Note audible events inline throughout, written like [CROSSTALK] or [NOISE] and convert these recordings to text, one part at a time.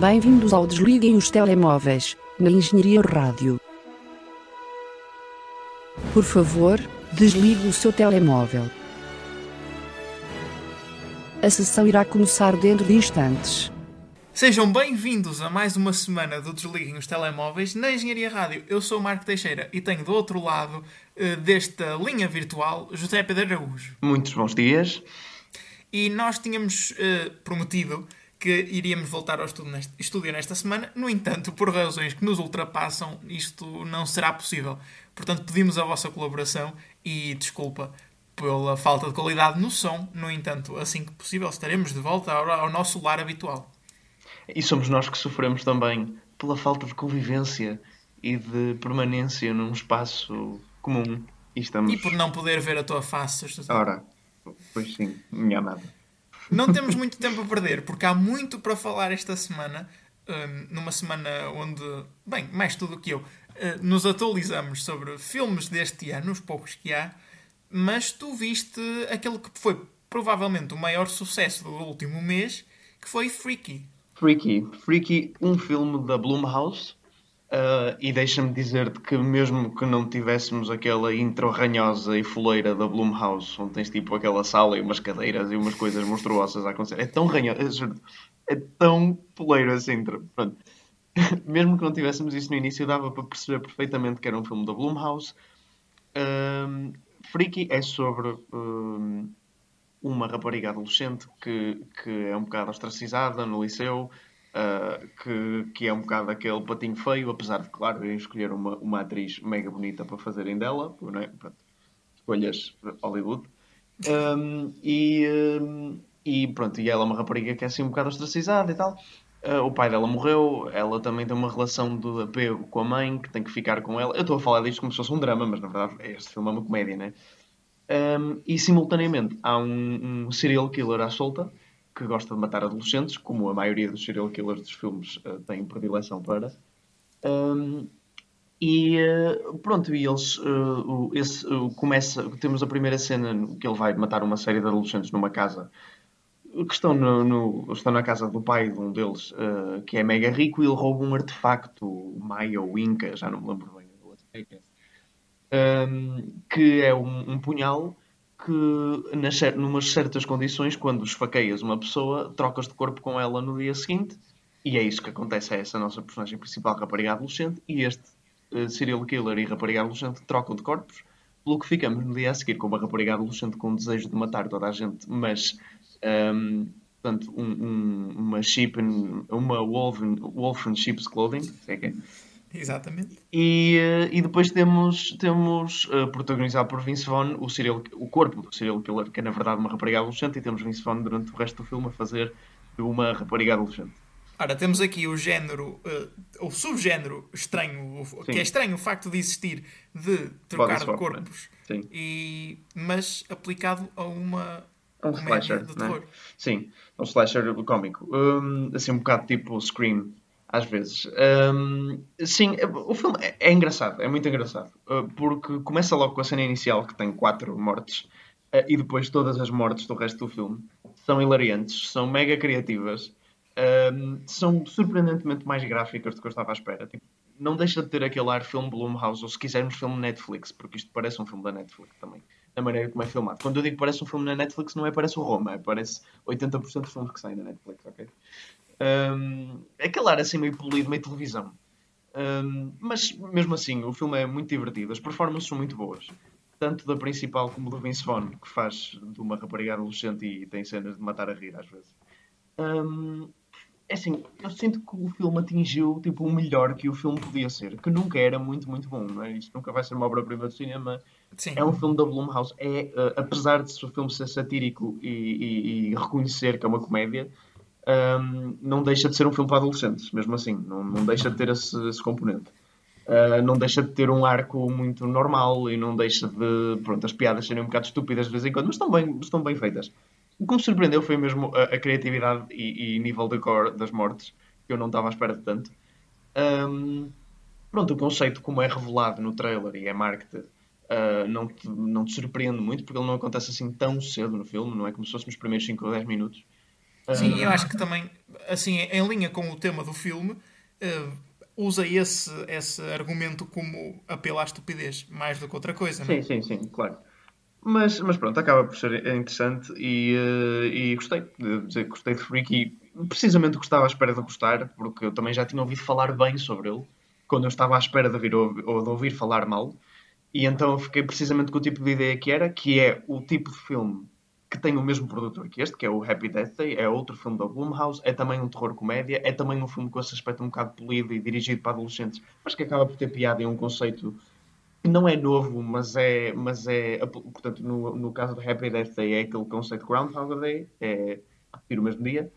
Bem-vindos ao Desliguem os Telemóveis, na Engenharia Rádio. Por favor, desligue o seu telemóvel. A sessão irá começar dentro de instantes. Sejam bem-vindos a mais uma semana do Desliguem os Telemóveis na Engenharia Rádio. Eu sou o Marco Teixeira e tenho do outro lado uh, desta linha virtual José Pedro Araújo. Muitos bons dias. E nós tínhamos uh, prometido que iríamos voltar ao estudo neste, estúdio nesta semana. No entanto, por razões que nos ultrapassam, isto não será possível. Portanto, pedimos a vossa colaboração e desculpa pela falta de qualidade no som. No entanto, assim que possível, estaremos de volta ao, ao nosso lar habitual. E somos nós que sofremos também pela falta de convivência e de permanência num espaço comum. E, estamos... e por não poder ver a tua face. Ora, pois sim, minha amada. Não temos muito tempo a perder, porque há muito para falar esta semana. Um, numa semana onde, bem, mais tudo que eu, uh, nos atualizamos sobre filmes deste ano, os poucos que há, mas tu viste aquele que foi provavelmente o maior sucesso do último mês, que foi Freaky. Freaky. Freaky, um filme da Blumhouse, Uh, e deixa-me dizer-te que mesmo que não tivéssemos aquela intro ranhosa e foleira da Blumhouse, onde tens tipo aquela sala e umas cadeiras e umas coisas monstruosas a acontecer, é tão ranhosa, é tão foleiro essa intro. Pronto. [LAUGHS] mesmo que não tivéssemos isso no início, dava para perceber perfeitamente que era um filme da Blumhouse. Uh, Freaky é sobre uh, uma rapariga adolescente que, que é um bocado ostracizada no liceu Uh, que, que é um bocado aquele patinho feio, apesar de, claro, irem escolher uma, uma atriz mega bonita para fazerem dela, não é? Pronto, escolhas Hollywood. Um, e, um, e pronto, e ela é uma rapariga que é assim um bocado ostracizada e tal. Uh, o pai dela morreu, ela também tem uma relação de apego com a mãe, que tem que ficar com ela. Eu estou a falar disto como se fosse um drama, mas na verdade este filme é uma comédia, né? Um, e simultaneamente há um, um serial killer à solta que gosta de matar adolescentes, como a maioria dos serial killers dos filmes uh, têm predileção para. Um, e uh, pronto, e eles uh, esse, começa, temos a primeira cena que ele vai matar uma série de adolescentes numa casa que estão, no, no estão na casa do pai de um deles, que é mega rico, e ele rouba um artefacto Maia ou Inca, já não me lembro bem, um, que é um, um punhal que, nas, numas certas condições, quando esfaqueias uma pessoa, trocas de corpo com ela no dia seguinte. E é isso que acontece a essa nossa personagem principal, rapariga adolescente, e este uh, serial killer e rapariga adolescente trocam de corpos, pelo que ficamos no dia a seguir com uma rapariga adolescente com o desejo de matar toda a gente, mas um, portanto, um, um, uma sheep, uma wolf wolf in sheep's clothing, sei que é Exatamente. E, eh, e depois temos, temos uh, protagonizado por Vince Vaughn o, serial, o corpo do serial killer, que é na verdade uma rapariga adolescente, e temos Vince Vaughn durante o resto do filme a fazer de uma rapariga adolescente. Ora, temos aqui o género, uh, o subgénero estranho, o, que é estranho o facto de existir de trocar de corpos, né? e, mas aplicado a uma um slasher, de terror. Né? Sim, um slasher cómico. Um, assim, um bocado tipo Scream às vezes. Um, sim, o filme é, é, engraçado, é muito engraçado. Uh, porque começa logo com a cena inicial, que tem quatro mortes, uh, e depois todas as mortes do resto do filme são hilariantes, são mega criativas, um, são surpreendentemente mais gráficas do que eu estava à espera. Tipo, não deixa de ter aquele ar filme Blumhouse, ou se quisermos filme Netflix, porque isto parece um filme da Netflix também, na maneira como é filmado. Quando eu digo parece um filme na Netflix, não é parece o Roma, é parece 80% dos filmes que saem da Netflix, ok? Um, aquele ar assim meio polido, meio televisão. Um, mas mesmo assim, o filme é muito divertido, as performances são muito boas. Tanto da principal como do Vince Vaughn, que faz de uma rapariga adolescente e tem cenas de matar a rir às vezes. Um, é assim, eu sinto que o filme atingiu tipo, o melhor que o filme podia ser, que nunca era muito, muito bom, não é? Isto nunca vai ser uma obra-prima do cinema. Sim. É um filme da Blumhouse. É, uh, apesar de o filme ser satírico e, e, e, reconhecer que é uma comédia, um, não deixa de ser um filme para adolescentes, mesmo assim, não, não deixa de ter esse, esse componente. Uh, não deixa de ter um arco muito normal e não deixa de. Pronto, as piadas serem um bocado estúpidas de vez em quando, mas estão bem, estão bem feitas. O que me surpreendeu foi mesmo a, a criatividade e, e, nível de core das mortes, que eu não estava à espera de tanto. Um, pronto, o conceito, como é revelado no trailer e é marketed, uh, não, te, não te surpreende muito, porque ele não acontece assim tão cedo no filme, não é como se fosse nos primeiros 5 ou 10 minutos. Sim, eu acho que também, assim, em linha com o tema do filme, uh, usa esse, esse argumento como apelo à estupidez, mais do que outra coisa. Sim, não? sim, sim, claro. Mas, mas pronto, acaba por ser interessante e, uh, e gostei de dizer gostei de Freak e precisamente o que estava à espera de gostar, porque eu também já tinha ouvido falar bem sobre ele, quando eu estava à espera de ouvir, ou de ouvir falar mal, e então eu fiquei precisamente com o tipo de ideia que era, que é o tipo de filme que tem o mesmo produtor que este, que é o Happy Death Day, é outro filme da Blumhouse, é também um terror-comédia, é também um filme com esse aspecto um bocado polido e dirigido para adolescentes, mas que acaba por ter piada e um conceito que não é novo, mas é, mas é portanto, no, no caso do Happy Death Day é aquele conceito Groundhog Day, é repetir o mesmo dia,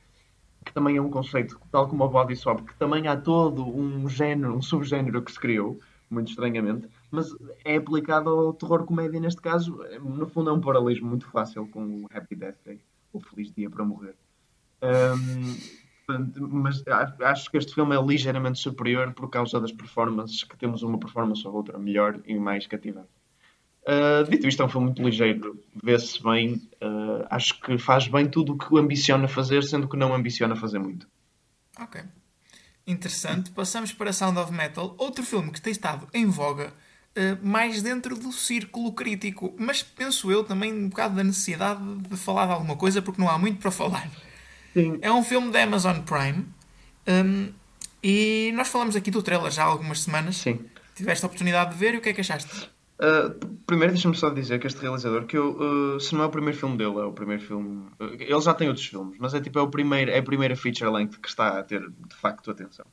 que também é um conceito, tal como o Body Swap, que também há todo um género, um subgénero que se criou, muito estranhamente, mas é aplicado ao terror comédia neste caso. No fundo, é um paralelismo muito fácil com o Happy Death Day, o Feliz Dia para Morrer. Um, mas acho que este filme é ligeiramente superior por causa das performances, que temos uma performance ou outra melhor e mais cativante. Uh, dito isto, é um filme muito ligeiro, vê-se bem, uh, acho que faz bem tudo o que ambiciona fazer, sendo que não ambiciona fazer muito. Ok. Interessante. Passamos para Sound of Metal, outro filme que tem estado em voga uh, mais dentro do círculo crítico, mas penso eu também um bocado da necessidade de falar de alguma coisa porque não há muito para falar. Sim. É um filme da Amazon Prime um, e nós falamos aqui do trailer já há algumas semanas. Sim. Tiveste a oportunidade de ver e o que é que achaste? Uh, primeiro, deixa-me só dizer que este realizador, que eu, uh, se não é o primeiro filme dele, é o primeiro filme. Uh, ele já tem outros filmes, mas é tipo é, o primeiro, é a primeira feature length que está a ter de facto atenção.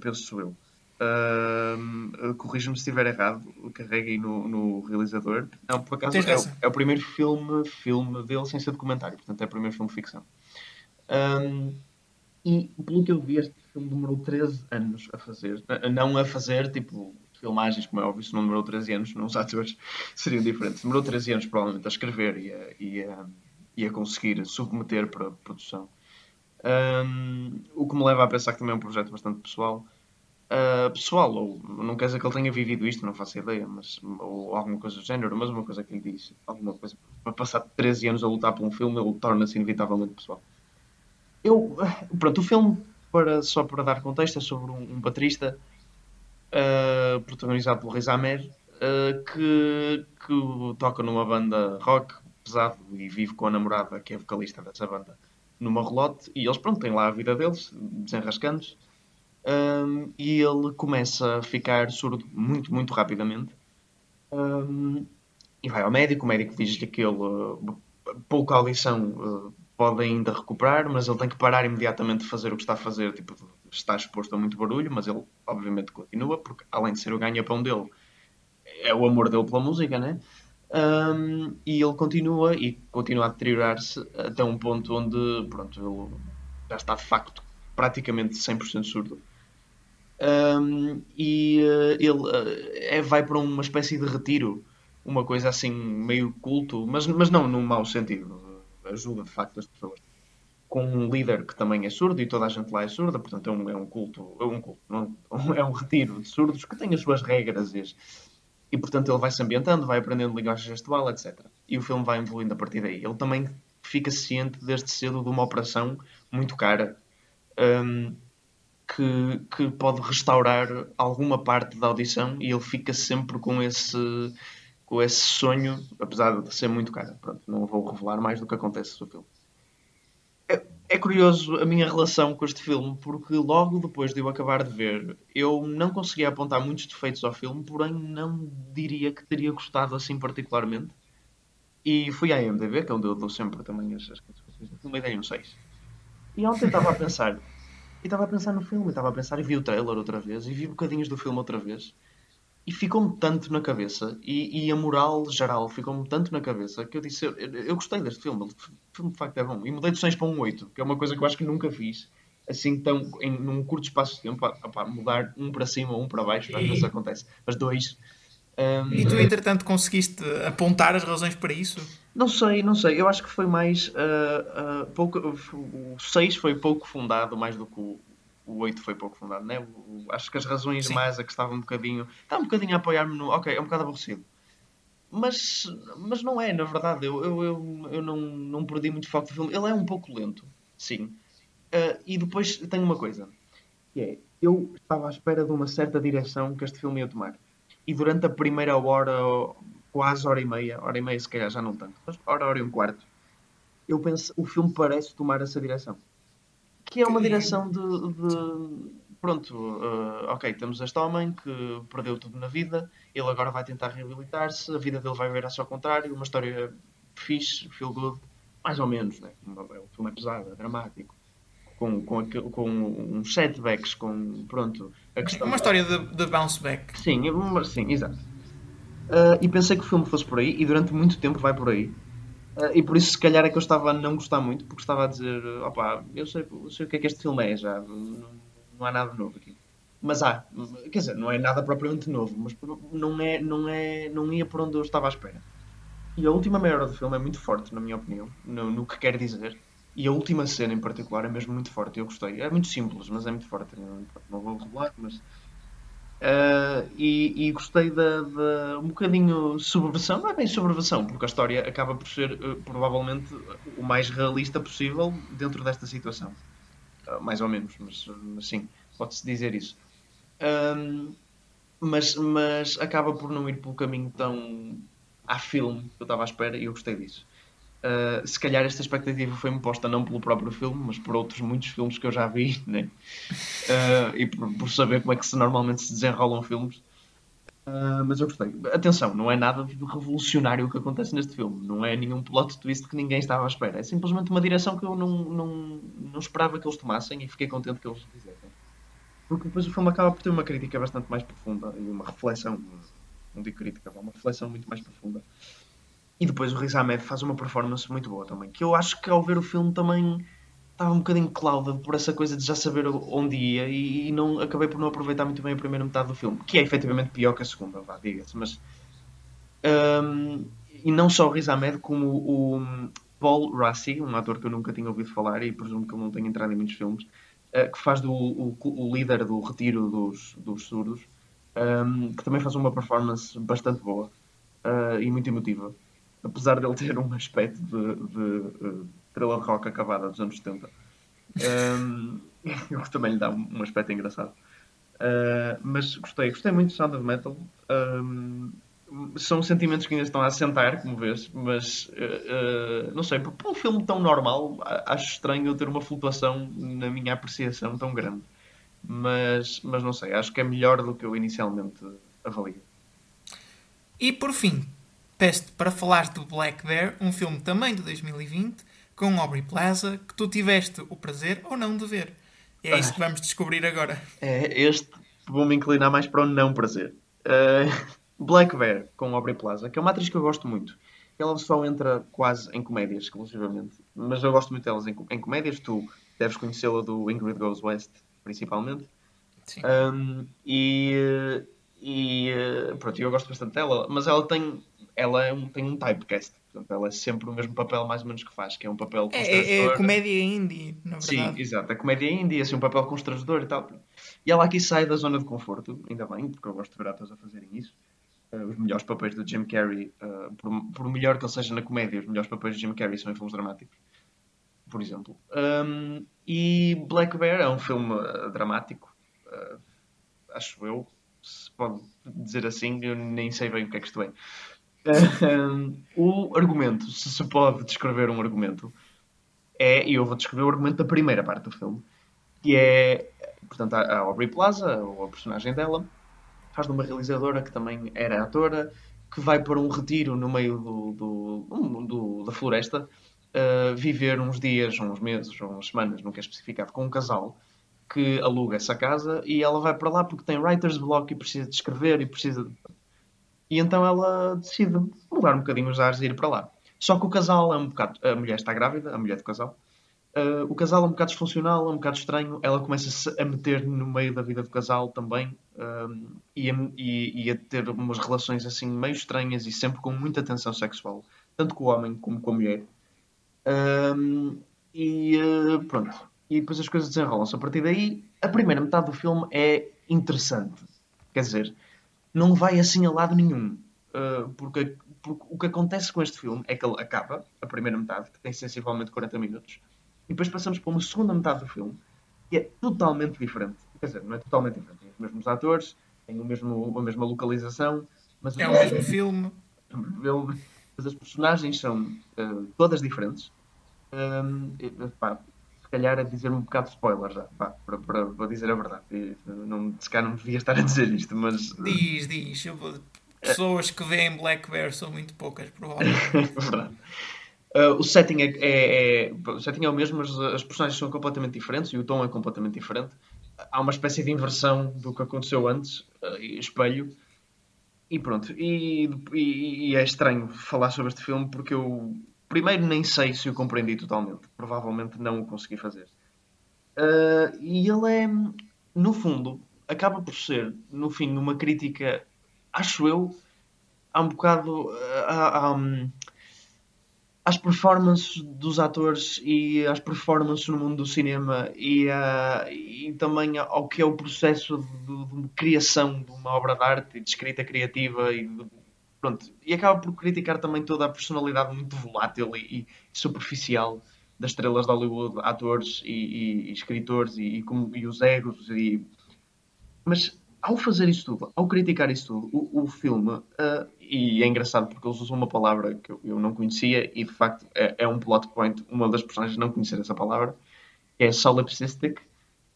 penso eu. Uh, Corrija-me se estiver errado, carreguei no, no realizador. Não, por acaso é, o, é o primeiro filme, filme dele sem ser documentário, portanto é o primeiro filme de ficção. Um, e pelo que eu vi, este filme demorou 13 anos a fazer. Não a fazer, tipo, filmagens, como é óbvio, se não demorou 13 anos, não os atores [LAUGHS] seriam diferentes. Demorou 13 anos, provavelmente, a escrever e a, e a, e a conseguir submeter para produção. Um, o que me leva a pensar que também é um projeto bastante pessoal. Uh, pessoal, ou não quer dizer que ele tenha vivido isto, não faço ideia, mas, ou alguma coisa do género, mas uma coisa que ele disse, alguma coisa, para passar 13 anos a lutar por um filme, ele torna-se inevitavelmente pessoal. Eu, pronto, o filme, para, só para dar contexto, é sobre um, um baterista uh, protagonizado por Riz Ahmed, uh, que, que toca numa banda rock pesado e vive com a namorada, que é vocalista dessa banda, numa relote, e eles, pronto, têm lá a vida deles, desenrascando-se, um, e ele começa a ficar surdo muito, muito rapidamente. Um, e vai ao médico, o médico diz-lhe que ele, uh, pouca audição, pode ainda recuperar, mas ele tem que parar imediatamente de fazer o que está a fazer, tipo, está exposto a muito barulho, mas ele obviamente continua, porque além de ser o ganha-pão dele, é o amor dele pela música, né? Um, e ele continua e continua a deteriorar-se até um ponto onde, pronto, ele já está de facto praticamente 100% surdo. Um, e uh, ele uh, é, vai para uma espécie de retiro, uma coisa assim meio culto, mas, mas não num mau sentido ajuda de facto as pessoas. Com um líder que também é surdo e toda a gente lá é surda, portanto é um, é um culto, é um, culto não, [LAUGHS] é um retiro de surdos que tem as suas regras e, e portanto ele vai se ambientando, vai aprendendo linguagem gestual, etc. E o filme vai evoluindo a partir daí. Ele também fica ciente desde cedo de uma operação muito cara um, que, que pode restaurar alguma parte da audição e ele fica sempre com esse com esse sonho, apesar de ser muito cara. Pronto, não vou revelar mais do que acontece no filme. É, curioso a minha relação com este filme, porque logo depois de eu acabar de ver, eu não conseguia apontar muitos defeitos ao filme, porém não diria que teria gostado assim particularmente. E fui à IMDB, que é onde eu dou sempre também as, do filme, e dei um 6. E ontem estava a pensar, e estava a pensar no filme, estava a pensar, e vi o trailer outra vez, e vi bocadinhos do filme outra vez e ficou-me tanto na cabeça, e, e a moral geral ficou-me tanto na cabeça, que eu disse, eu, eu gostei deste filme, de facto é bom. E mudei de 6 para um 8, que é uma coisa que eu acho que nunca fiz, assim, tão, em num curto espaço de tempo, a, mudar um para cima, um para baixo, às vezes acontece, mas dois... Um... E tu, entretanto, conseguiste apontar as razões para isso? Não sei, não sei. Eu acho que foi mais. Uh, uh, pouco, o 6 foi pouco fundado, mais do que o, o 8 foi pouco fundado, né? O, acho que as razões Sim. mais a que estava um bocadinho. Estava um bocadinho a apoiar-me no. Ok, é um bocado aborrecido. Mas, mas não é, na verdade. Eu, eu, eu, eu não, não perdi muito foco do filme. Ele é um pouco lento. sim. Uh, e depois tem uma coisa, que é, eu estava à espera de uma certa direção que este filme ia tomar. E durante a primeira hora, quase hora e meia, hora e meia se calhar já não tanto, mas hora, hora e um quarto, eu penso, o filme parece tomar essa direção. Que é uma direção de, de pronto, uh, ok, temos este homem que perdeu tudo na vida, ele agora vai tentar reabilitar-se, a vida dele vai virar-se ao contrário, uma história fixe, feel good, mais ou menos, né? o filme é pesado, é dramático, com, com, com uns setbacks, com, pronto, a questão... Uma história de, de bounce back. Sim, sim, exato. Uh, e pensei que o filme fosse por aí, e durante muito tempo vai por aí. Uh, e por isso, se calhar, é que eu estava a não gostar muito, porque estava a dizer: opá, eu sei, eu sei o que é que este filme é já, não, não há nada novo aqui. Mas há, quer dizer, não é nada propriamente novo, mas não, é, não, é, não ia por onde eu estava à espera. E a última meia hora do filme é muito forte, na minha opinião, no, no que quer dizer. E a última cena em particular é mesmo muito forte, eu gostei. É muito simples, mas é muito forte. Não, vou revelar, mas Uh, e, e, gostei da, da, um bocadinho subversão, não é bem subversão, porque a história acaba por ser uh, provavelmente o mais realista possível dentro desta situação. Uh, mais ou menos, mas, mas sim, pode-se dizer isso. mas, mas acaba por não ir pelo caminho tão a filme que eu estava à espera e eu gostei disso. Uh, se calhar esta expectativa foi-me posta não pelo próprio filme, mas por outros muitos filmes que eu já vi, [LAUGHS] né? Uh, e por, por, saber como é que se normalmente se desenrolam filmes. Uh, mas eu gostei. Atenção, não é nada de revolucionário o que acontece neste filme. Não é nenhum plot twist que ninguém estava à espera. É simplesmente uma direção que eu não, não, não esperava que eles tomassem e fiquei contente que eles fizessem. Porque depois o filme acaba por ter uma crítica bastante mais profunda e uma reflexão, não digo crítica, uma reflexão muito mais profunda e depois o Riz Ahmed faz uma performance muito boa também. Que eu acho que ao ver o filme também estava um bocadinho clouded por essa coisa de já saber onde ia e, não acabei por não aproveitar muito bem a primeira metade do filme, que é efetivamente pior que a segunda, vá, diga-se. Mas. Um, e não só o Riz Ahmed, como o Paul Rassi, um ator que eu nunca tinha ouvido falar e presumo que ele não tenha entrado em muitos filmes, uh, que faz do, o, o, líder do retiro dos, dos surdos, um, que também faz uma performance bastante boa uh, e muito emotiva apesar de ele ter um aspecto de, de uh, thriller rock acabada dos anos 70. Um, que também lhe dá um aspecto engraçado. Uh, mas gostei, gostei muito de Sound of Metal. Um, são sentimentos que ainda estão a assentar, como vês, mas uh, uh, não sei, para um filme tão normal, acho estranho eu ter uma flutuação na minha apreciação tão grande. Mas, mas não sei, acho que é melhor do que eu inicialmente avalio. E por fim, peço para falar do Black Bear, um filme também de 2020, com Aubrey Plaza, que tu tiveste o prazer ou não de ver. E é isso que vamos descobrir agora. É, este vou-me inclinar mais para o não prazer. Uh, Black Bear, com Aubrey Plaza, que é uma atriz que eu gosto muito. Ela só entra quase em comédias, exclusivamente. Mas eu gosto muito delas em, em comédias. Tu deves conhecê-la do Ingrid Goes West, principalmente. Sim. Um, e, e pronto, eu gosto bastante dela. Mas ela tem ela é um, tem um typecast. Portanto, ela é sempre o mesmo papel, mais ou menos, que faz, que é um papel constrangedor. É, é comédia indie, na verdade. Sim, exato. A comédia indie, assim, um papel constrangedor e tal. E ela aqui sai da zona de conforto, ainda bem, porque eu gosto de ver atores a fazerem isso. Uh, os melhores papéis do Jim Carrey, uh, por, por, melhor que ele seja na comédia, os melhores papéis do Jim Carrey são em filmes dramáticos, por exemplo. Um, e Black Bear é um filme uh, dramático, acho eu, se pode dizer assim, eu nem sei bem o que é que isto é o argumento, se se pode descrever um argumento, é, e eu vou descrever o argumento da primeira parte do filme, que é, portanto, a Aubrey Plaza, ou a personagem dela, faz de uma realizadora que também era atora, que vai para um retiro no meio do, do, do da floresta, uh, viver uns dias, uns meses, umas semanas, nunca é especificado, com um casal que aluga essa casa e ela vai para lá porque tem writer's block e precisa de escrever e precisa e então ela decide mudar um bocadinho os ares e ir para lá. Só que o casal é um bocado. A mulher está grávida, a mulher do casal. Uh, o casal é um bocado disfuncional, é um bocado estranho. Ela começa-se a meter no meio da vida do casal também uh, e, a, e, e, a, ter umas relações assim meio estranhas e sempre com muita tensão sexual, tanto com o homem como com a mulher. Uh, e pronto. E depois as coisas desenrolam-se. A partir daí, a primeira metade do filme é interessante. Quer dizer, não vai assim a lado nenhum. Uh, porque, porque, o que acontece com este filme é que ele acaba, a primeira metade, que tem sensivelmente 40 minutos, E depois passamos para uma segunda metade do filme que é totalmente diferente. Quer dizer, não é totalmente diferente. Tem os mesmos atores, tem o mesmo, a mesma localização, mas é o mesmo filme. Mas as personagens são uh, todas diferentes. E, pá, calhar é dizer um bocado de spoiler já, pá, para, para, para dizer a verdade. E, não, se calhar não devia estar a dizer isto, mas. [LAUGHS] Diz, diz. Eu, pessoas que veem Black Bear são muito poucas, provavelmente. [LAUGHS] verdade. Uh, o setting é, é, é, o setting é o mesmo, mas as personagens são completamente diferentes e o tom é completamente diferente. Há uma espécie de inversão do que aconteceu antes, uh, espelho. E pronto. E, e, e, é estranho falar sobre este filme porque eu, primeiro, nem sei se o compreendi totalmente. Provavelmente não o consegui fazer. Uh, e ele é, no fundo, acaba por ser, no fim, uma crítica, acho eu, há um bocado. Há, há, às performances dos atores e às performances no mundo do cinema e, uh, e também ao que é o processo de, de, criação de uma obra de arte e de escrita criativa e de, pronto e acaba por criticar também toda a personalidade muito volátil e, e superficial das estrelas de Hollywood, atores e, e, e escritores e, e, os egos mas ao fazer isso tudo, ao criticar isso tudo, o, o filme, uh, e é engraçado porque eles usam uma palavra que eu, eu não conhecia e de facto é, é, um plot point, uma das personagens não conhecer essa palavra, que é solipsistic,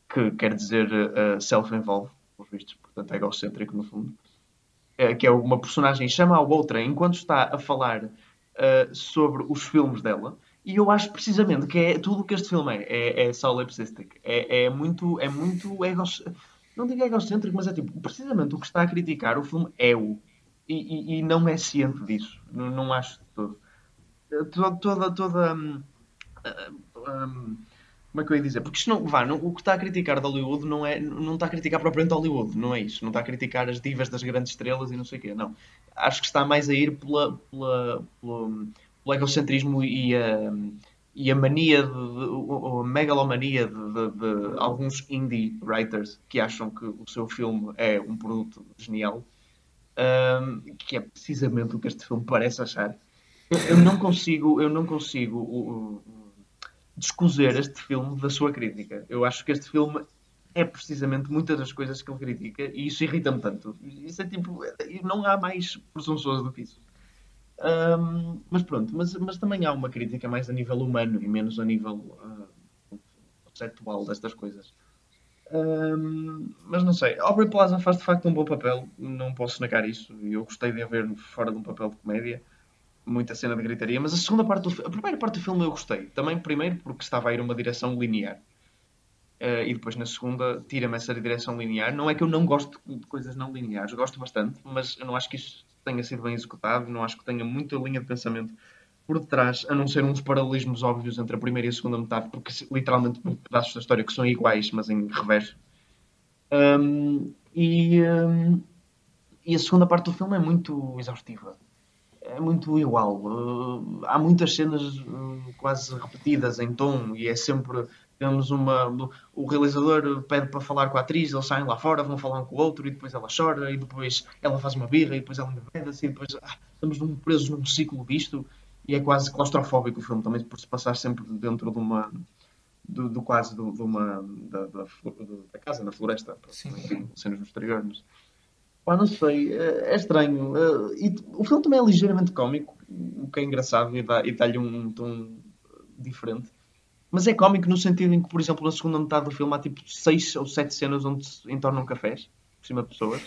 que quer dizer uh, self-involved, por vistos, portanto egocêntrico no fundo, uh, que é uma personagem chama a outra enquanto está a falar sobre os filmes dela, e eu acho precisamente que é tudo o que este filme é, é, é solipsistic, é, é muito, é muito egocêntrico não digo egocêntrico, mas é tipo, precisamente o que está a criticar o filme é o. E, e, e não é ciente disso. Não, não acho de todo. Toda. toda, toda um, um, como é que eu ia dizer? Porque isto não, vá, não, o que está a criticar de Hollywood não, é, não está a criticar propriamente Hollywood, não é isso. Não está a criticar as divas das grandes estrelas e não sei o quê, não. Acho que está mais a ir pela, pela, pelo, pelo egocentrismo e a, e a mania, de, de, a megalomania de, de, de, alguns indie writers que acham que o seu filme é um produto genial, um, que é precisamente o que este filme parece achar. Eu não consigo, eu não consigo descozer este filme da sua crítica. Eu acho que este filme é precisamente muitas das coisas que ele critica e isso irrita-me tanto. Isso é tipo, não há mais presunçoso do que isso. Um, mas pronto, mas, mas também há uma crítica mais a nível humano e menos a nível uh, conceptual destas coisas. Um, mas não sei, Aubrey Plaza faz de facto um bom papel, não posso negar isso. Eu gostei de a ver fora de um papel de comédia, muita cena de gritaria. Mas a segunda parte do a primeira parte do filme eu gostei, também primeiro porque estava a ir uma direção linear. Uh, e depois na segunda tira-me essa direção linear. Não é que eu não gosto de coisas não lineares, gosto bastante, mas eu não acho que isso tenha sido bem executado, não acho que tenha muita linha de pensamento por detrás, a não ser uns paralelismos óbvios entre a primeira e a segunda metade, porque literalmente pedaços da história que são iguais, mas em revés. Um, e, um, e a segunda parte do filme é muito exaustiva. É muito igual. Uh, há muitas cenas uh, quase repetidas em tom e é sempre temos uma. O realizador pede para falar com a atriz, eles saem lá fora, vão falar um com o outro, e depois ela chora, e depois ela faz uma birra, e depois ela engreda-se, e depois ah, estamos num, presos num ciclo disto, e é quase claustrofóbico o filme também, por se passar sempre dentro de uma. Do, do quase do, de uma. Da, da, da, casa na floresta, cenas no exterior. Mas, pá, não sei, é, é estranho. É, e o filme também é ligeiramente cómico, o que é engraçado e dá-lhe dá um, tom diferente. Mas é cómico no sentido em que, por exemplo, na segunda metade do filme há tipo seis ou sete cenas onde se entornam cafés por cima de pessoas.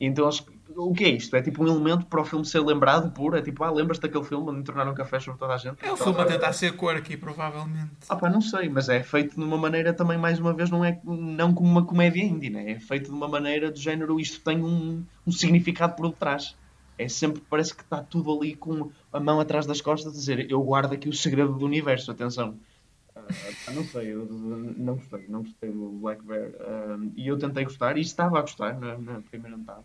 E então, o que é isto? É tipo um elemento para o filme ser lembrado por. É tipo, ah, lembras-te daquele filme onde entornaram cafés sobre toda a gente? É o filme a tentar ser aqui, provavelmente. Ah, pá, não sei, mas é feito de uma maneira também, mais uma vez, não é não como uma comédia indie, né? É feito de uma maneira do género, isto tem um, um significado por detrás. É sempre, parece que está tudo ali com a mão atrás das costas a dizer eu guardo aqui o segredo do universo, atenção. Uh, não sei, eu não gostei, não gostei do Black Bear. Uh, e eu tentei gostar, e estava a gostar na, na, primeira metade.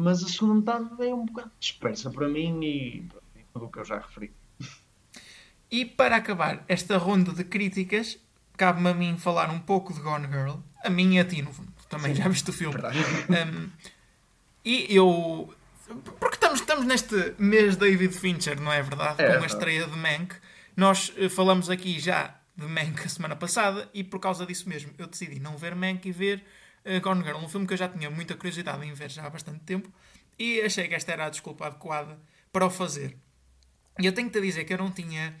Mas a segunda metade é um bocado dispersa para mim e, e tudo o que eu já referi. E para acabar esta ronda de críticas, cabe-me a mim falar um pouco de Gone Girl. A mim e a ti, no fundo. Também Sim, já viste o filme. Um, e eu. Porque estamos, estamos neste mês David Fincher, não é verdade? É, Com a estreia de Mank. Nós eh, falamos aqui já de Mank a semana passada e por causa disso mesmo eu decidi não ver Mank e ver uh, Gone Girl, um filme que eu já tinha muita curiosidade em ver já há bastante tempo e achei que esta era a desculpa adequada para o fazer. E eu tenho-te a dizer que eu não tinha.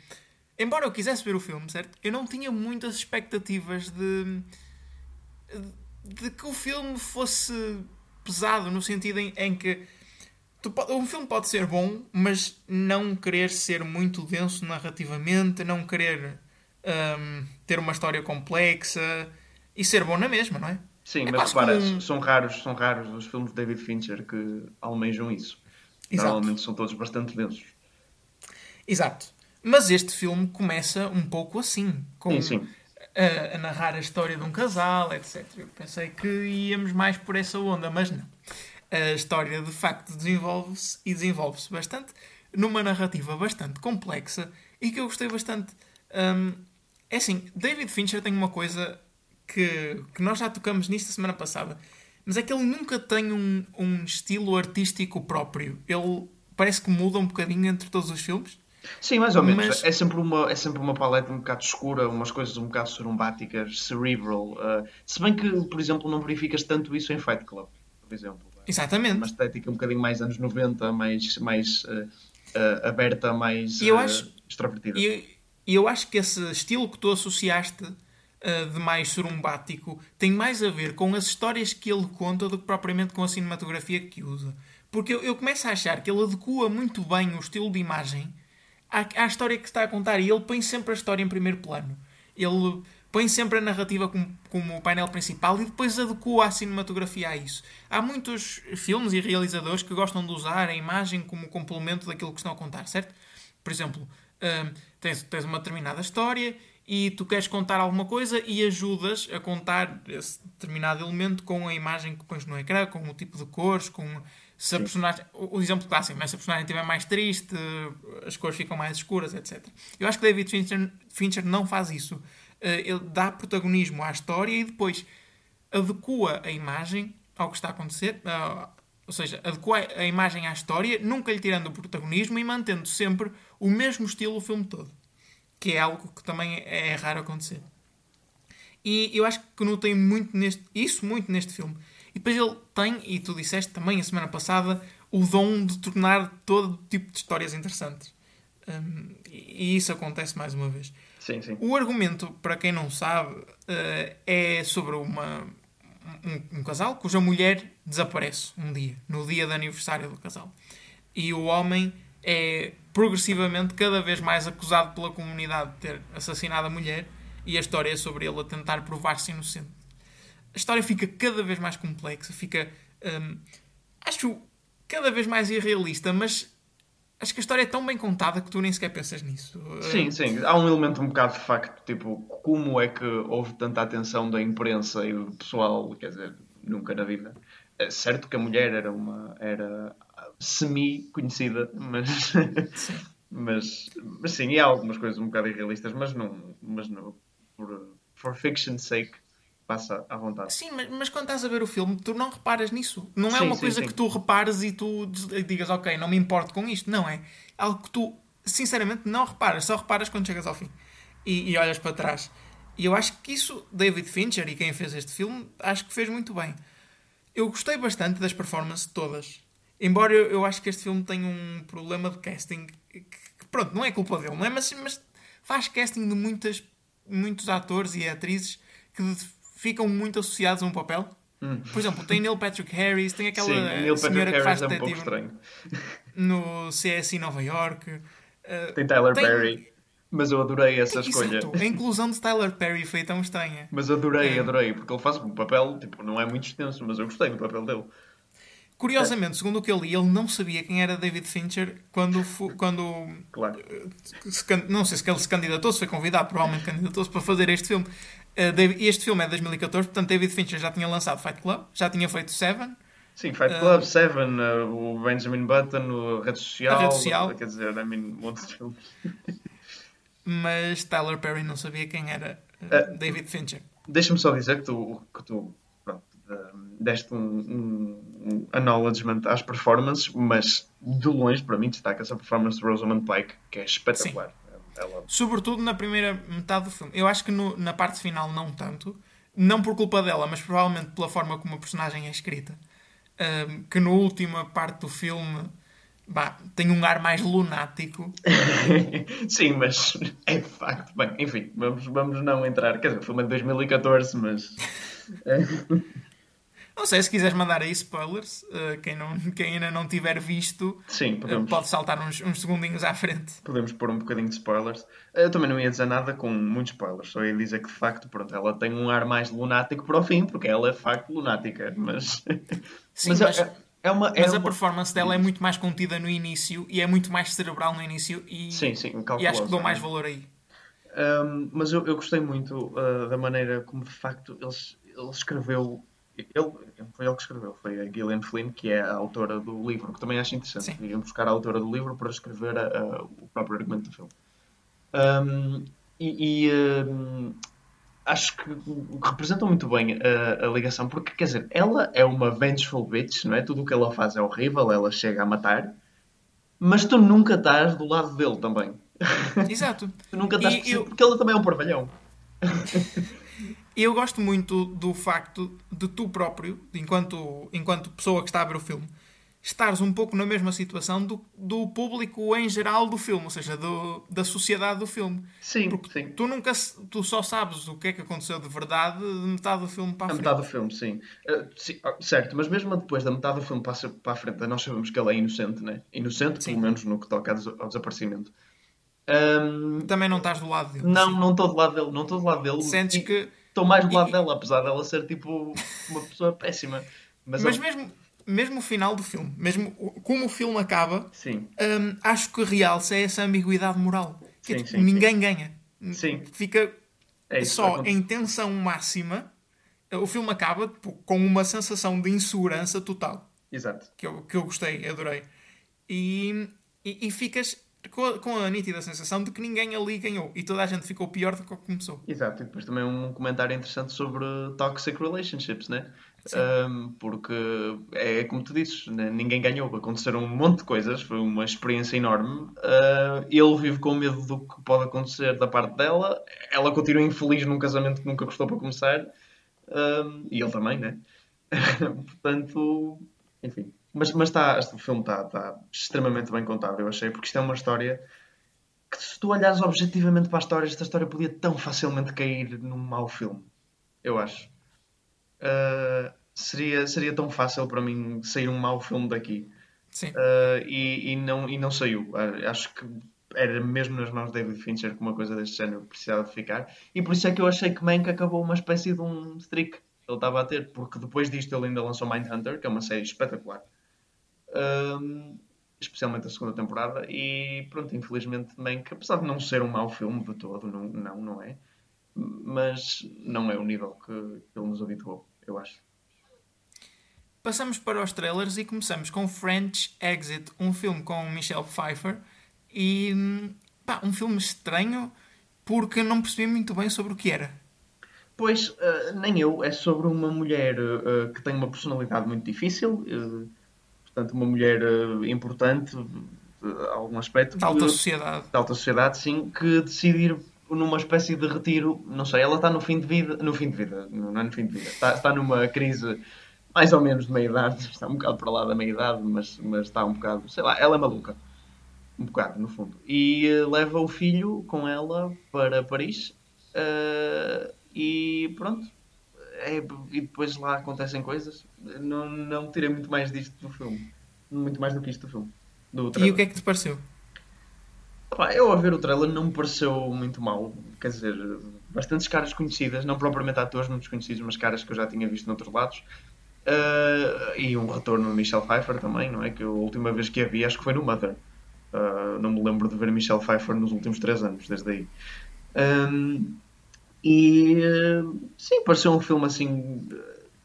Embora eu quisesse ver o filme, certo? Eu não tinha muitas expectativas de. de que o filme fosse pesado, no sentido em, em que. Tu, um filme pode ser bom, mas não querer ser muito denso narrativamente, não querer um, ter uma história complexa e ser bom na mesma, não é? Sim, é mas repara, um... são, raros, são raros os filmes de David Fincher que almejam isso. Exato. Normalmente são todos bastante densos. Exato. Mas este filme começa um pouco assim, com sim, sim. A, a, narrar a história de um casal, etc. Eu pensei que íamos mais por essa onda, mas não. A história de facto desenvolve-se e desenvolve-se bastante numa narrativa bastante complexa e que eu gostei bastante. Um, é assim, David Fincher tem uma coisa que, que nós já tocamos nisto a semana passada, mas é que ele nunca tem um, um estilo artístico próprio. Ele parece que muda um bocadinho entre todos os filmes. Sim, mais ou menos. Mas... É, sempre uma, é sempre uma paleta um bocado escura, umas coisas um bocado sorumbáticas, cerebral. Uh, se bem que, por exemplo, não verificas tanto isso em Fight Club, por exemplo. Exatamente. Uma estética um bocadinho mais anos 90, mais, mais uh, uh, aberta, mais eu acho, extrovertida. E eu, eu acho que esse estilo que tu associaste de mais surumbático tem mais a ver com as histórias que ele conta do que propriamente com a cinematografia que usa. Porque eu, eu começo a achar que ele adequa muito bem o estilo de imagem à, à história que está a contar e ele põe sempre a história em primeiro plano. Ele põe sempre a narrativa como, como painel principal e depois adequa a cinematografia a isso. Há muitos filmes e realizadores que gostam de usar a imagem como complemento daquilo que estão a contar, certo? Por exemplo, hum, tens, tens uma determinada história e tu queres contar alguma coisa e ajudas a contar esse determinado elemento com a imagem que pões no ecrã, com o tipo de cores, com se a personagem. O, exemplo clássico, mas se a personagem estiver mais triste, as cores ficam mais escuras, etc. Eu acho que David Fincher, Fincher não faz isso. Eh, ele dá protagonismo à história e depois adequa a imagem ao que está a acontecer. Eh, ou seja, adequa a imagem à história, nunca lhe tirando o protagonismo e mantendo sempre o mesmo estilo o filme todo. Que é algo que também é raro acontecer. E eu acho que notei muito neste, isso muito neste filme. E depois ele tem, e tu disseste também a semana passada, o dom de tornar todo tipo de histórias interessantes. Um, e isso acontece mais uma vez. Sim, sim. O argumento, para quem não sabe, uh, é sobre uma, um, um, casal cuja mulher desaparece um dia, no dia de aniversário do casal. E o homem é progressivamente cada vez mais acusado pela comunidade de ter assassinado a mulher, e a história é sobre ele a tentar provar-se inocente a história fica cada vez mais complexa, fica. Hum, acho cada vez mais irrealista, mas acho que a história é tão bem contada que tu nem sequer pensas nisso. Sim, sim. Há um elemento um bocado de facto, tipo, como é que houve tanta atenção da imprensa e do pessoal, quer dizer, nunca na vida. É certo que a mulher era uma. era semi-conhecida, mas. Sim. [LAUGHS] mas, mas sim, e há algumas coisas um bocado irrealistas, mas não. Mas não por, for fiction's sake passa à vontade. Sim, mas, mas, quando estás a ver o filme, tu não reparas nisso. Não é sim, uma sim, coisa que tu repares e tu digas, ok, não me importo com isto. Não é. Algo que tu, sinceramente, não reparas. Só reparas quando chegas ao fim e, e olhas para trás. E eu acho que isso, David Fincher e quem fez este filme, acho que fez muito bem. Eu gostei bastante das performances todas. Embora eu, eu acho que este filme tem um problema de casting que, que pronto, não é culpa dele, não é? Mas, mas faz casting de muitas, muitos atores e atrizes que ficam muito associados a um papel. Hum. Por exemplo, tem Neil Patrick Harris, tem aquela Sim, senhora que faz é detetive um no CSI Nova York. Uh, tem Tyler tem... Perry. Mas eu adorei essa escolha. Exato. A inclusão de Tyler Perry foi tão estranha. Mas adorei, é. adorei, porque ele faz um papel, tipo, não é muito extenso, mas eu gostei do papel dele. Curiosamente, segundo o que eu li, ele não sabia quem era David Fincher quando. quando claro. Se, não sei se ele se candidatou, se foi convidado, provavelmente candidatou-se para fazer este filme. Uh, este filme é de 2014, portanto, David Fincher já tinha lançado Fight Club, já tinha feito Seven. Sim, Fight Club, uh, Seven, o Benjamin Button, a Rede Social. A Rede Social. Quer dizer, I mean, montes de filmes. [LAUGHS] Mas Tyler Perry não sabia quem era uh, David Fincher. Deixa-me só dizer que tu, que tu pronto, deste um, um, um acknowledgement às performances, mas de longe, para mim, destaca essa performance de Rosamund Pike, que é espetacular. Ela... Sobretudo na primeira metade do filme. Eu acho que no, na parte final não tanto. Não por culpa dela, mas provavelmente pela forma como a personagem é escrita. Um, que na última parte do filme bah, tem um ar mais lunático. [LAUGHS] Sim, mas é facto. Bem, enfim, vamos, vamos não entrar. Quer dizer, o filme é de 2014, mas. [LAUGHS] Não sei se quiseres mandar aí spoilers. Uh, quem, não, quem ainda não tiver visto Sim, uh, podemos, pode saltar uns, uns segundinhos à frente. podemos pôr um bocadinho de spoilers. Eu também não ia dizer nada com muitos spoilers, só ia dizer que de facto pronto, ela tem um ar mais lunático para o fim, porque ela é de facto lunática, mas. [LAUGHS] Sim, mas, mas, é, é uma, é mas a uma- performance dela é muito mais contida no início e é muito mais cerebral no início e, Sim, sim, e acho que dou mais né? valor aí. Um, mas eu, eu gostei muito uh, da maneira como de facto ele, ele escreveu. Ele, foi ele que escreveu, foi a Gillian Flynn, que é a autora do livro, que também acho interessante. Sim. Iriam buscar a autora do livro para escrever a- a- o próprio argumento do filme. Um, e e, um, acho que representam muito bem a, a ligação, porque quer dizer, ela é uma vengeful bitch, não é? Tudo o que ela faz é horrível, ela chega a matar, mas tu nunca estás do lado dele também. Exato. [LAUGHS] Tu nunca estás E eu- porque ela também é um parvalhão. [LAUGHS] Eu gosto muito do facto de tu próprio, enquanto, enquanto pessoa que está a ver o filme, estares um pouco na mesma situação do, do público em geral do filme, ou seja, do, da sociedade do filme. Sim, Porque sim. tu nunca tu só sabes o que é que aconteceu de verdade de metade do filme para a A frente. metade do filme, sim. Uh, sim, ah, Certo, mas mesmo depois da metade do filme passa para a frente, nós sabemos que ela é inocente, né? Inocente, Sim. pelo menos no que toca ao des- ao desaparecimento. Um, Também não estás do lado dele. não, não estou do lado dele, não estou do lado dele. Sentes E que. Estou mais do lado dela, apesar dela ser tipo uma pessoa péssima. Mas, Mas ele- mesmo, mesmo o final do filme, mesmo como o filme acaba, Sim, hum, acho que realça essa ambiguidade moral. Que é Sim, tipo, sim, ninguém ganha. Sim. Fica é isso. só em tensão máxima. O filme acaba tipo, com uma sensação de insegurança total. Exato. Que eu, que eu gostei, adorei. E, e, e ficas com a, com a nítida sensação de que ninguém ali ganhou. E toda a gente ficou pior do que começou. Exato, e depois também um comentário interessante sobre toxic relationships, né? Um, porque é como tu dizes, né? ninguém ganhou, aconteceram um monte de coisas, foi uma experiência enorme. Uh, ele vive com medo do que pode acontecer da parte dela, ela continua infeliz num casamento que nunca gostou para começar, um, e ele também, né? [LAUGHS] Portanto, enfim. Mas, mas tá, este filme está tá extremamente bem contado, eu achei, porque isto é uma história que se tu olhares objetivamente para a história, esta história podia tão facilmente cair num mau filme. Eu acho. Uh, seria, seria tão fácil para mim sair um mau filme daqui. Sim. Uh, e, e, não, e não saiu. Uh, acho que era mesmo nas mãos de David Fincher que uma coisa deste género precisava de ficar. E por isso é que eu achei que Mank acabou uma espécie de um streak que ele estava a ter. Porque depois disto ele ainda lançou Mindhunter, que é uma série espetacular. Um, especialmente a segunda temporada. E pronto, infelizmente Mank, apesar de não ser um mau filme de todo, não, não, não é. Mas não é o nível que ele nos habituou, eu acho. Passamos para os trailers e começamos com French Exit, um filme com Michelle Pfeiffer. E pá, um filme estranho porque não percebi muito bem sobre o que era. Pois, uh, nem eu. É sobre uma mulher uh, que tem uma personalidade muito difícil, uh, portanto, uma mulher importante, a algum aspecto. De alta sociedade. De alta sociedade, sim, que decide ir numa espécie de retiro. Não sei, ela está no fim de vida. No fim de vida, não é no fim de vida. Está, está numa crise mais ou menos de meia idade. [LAUGHS] Está um bocado para lá da meia idade, mas, mas está um bocado. Sei lá, ela é maluca. Um bocado, no fundo. E leva o filho com ela para Paris. Uh, e pronto. É, e depois lá acontecem coisas. Não, não tirei muito mais disto do filme. Muito mais do que isto do filme. Do e o que é que te pareceu? Pá, eu a ver o trailer não me pareceu muito mal. Quer dizer, bastantes caras conhecidas, não propriamente atores muito desconhecidos, mas caras que eu já tinha visto noutros lados. Uh, e um retorno de Michelle Pfeiffer também, não é? Que a última vez que a vi acho que foi no Mother. Uh, não me lembro de ver Michelle Pfeiffer nos últimos 3 anos, desde aí. Um, e sim, pareceu um filme assim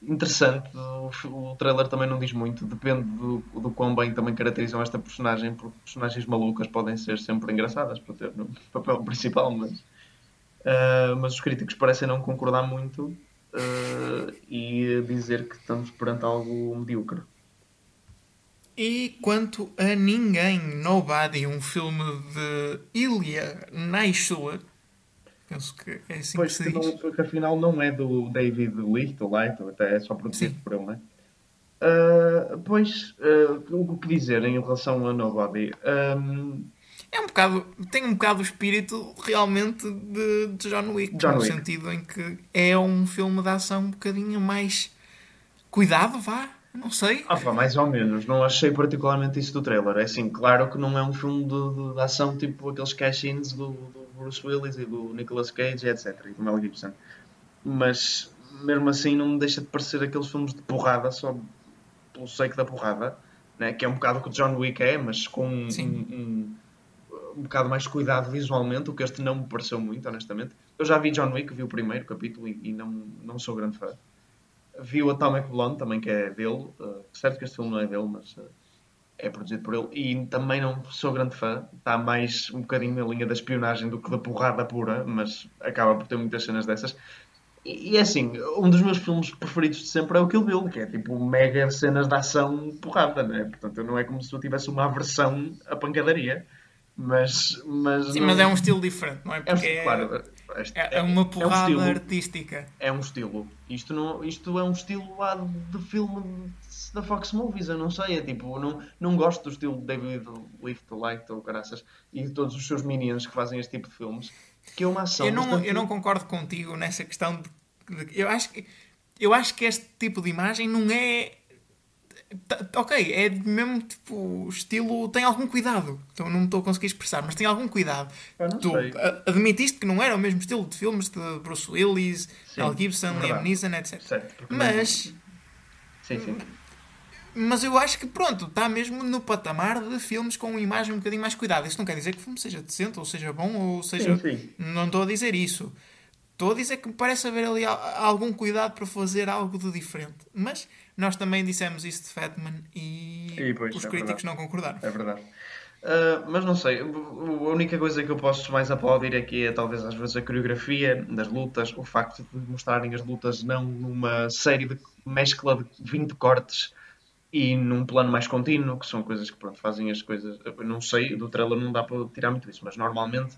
interessante. O, o, trailer também não diz muito, depende do, do quão bem também caracterizam esta personagem, porque personagens malucas podem ser sempre engraçadas para ter no papel [LAUGHS] principal, mas, uh, mas os críticos parecem não concordar muito uh, e dizer que estamos perante algo medíocre. E quanto a Ninguém, Nobody, um filme de Ilya Naishuller, penso que é assim pois que se diz. Não, que afinal não é do David Licht, até é só produzido Sim. por ele, não é? Uh, pois, uh, o que dizer em relação a Nobody? Um... É um bocado, tem um bocado o espírito realmente de, de John Wick, John no Wick. sentido em que é um filme de ação um bocadinho mais cuidado, vá, não sei. Ah, pá, mais ou menos. Não achei particularmente isso do trailer. É assim, claro que não é um filme de, de, de ação tipo aqueles cash-ins do, do, Bruce Willis e do Nicolas Cage, etc. E do Mel Gibson. Mas, mesmo assim, não deixa de parecer aqueles filmes de porrada só pelo sake da porrada. Né? Que é um bocado o que o John Wick é, mas com um, um, um, bocado mais cuidado visualmente, o que este não me pareceu muito, honestamente. Eu já vi John Wick, vi o primeiro capítulo e, e não, não sou grande fã. Vi o Atomic Blonde também, que é dele. Uh, certo que este filme não é dele, mas uh, é produzido por ele. E também não sou grande fã. Está mais um bocadinho na linha da espionagem do que da porrada pura, mas acaba por ter muitas cenas dessas. E, e é assim, um dos meus filmes preferidos de sempre é o Kill Bill, que é tipo mega cenas de ação porrada, né? Portanto, não é como se eu tivesse uma aversão à pancadaria. Mas, mas, Sim, não... mas é um estilo diferente, não é? Porque é, claro, é, é, uma porrada é um artística. É um estilo. Isto, não, isto é um estilo lá de filme da Fox Movies, eu não sei. É tipo, não, não gosto do estilo de David Lift Light ou caraças e de todos os seus minions que fazem este tipo de filmes. Que é uma ação. Eu não, bastante... eu não concordo contigo nessa questão de, de, eu acho que eu acho que este tipo de imagem não é Ok, é mesmo tipo estilo. Tem algum cuidado. Então não me estou a conseguir expressar, mas tem algum cuidado. Tu sei. admitiste que não era o mesmo estilo de filmes de Bruce Willis, Mel Gibson, Liam Neeson, etc. Certo, mas. Sim, sim. Mas eu acho que pronto, está mesmo no patamar de filmes com imagem um bocadinho mais cuidada. Isto não quer dizer que o filme seja decente, ou seja bom, ou seja. Sim, sim. Não estou a dizer isso. Estou a dizer que parece haver ali algum cuidado para fazer algo de diferente. Mas nós também dissemos isso de Fatman e, e pois, os é críticos verdade. não concordaram. É verdade. Uh, mas não sei, a única coisa que eu posso mais aplaudir aqui é talvez às vezes a coreografia das lutas, o facto de mostrarem as lutas não numa série de mescla de 20 cortes e num plano mais contínuo, que são coisas que pronto, fazem as coisas. Eu não sei, do trailer não dá para tirar muito isso, mas normalmente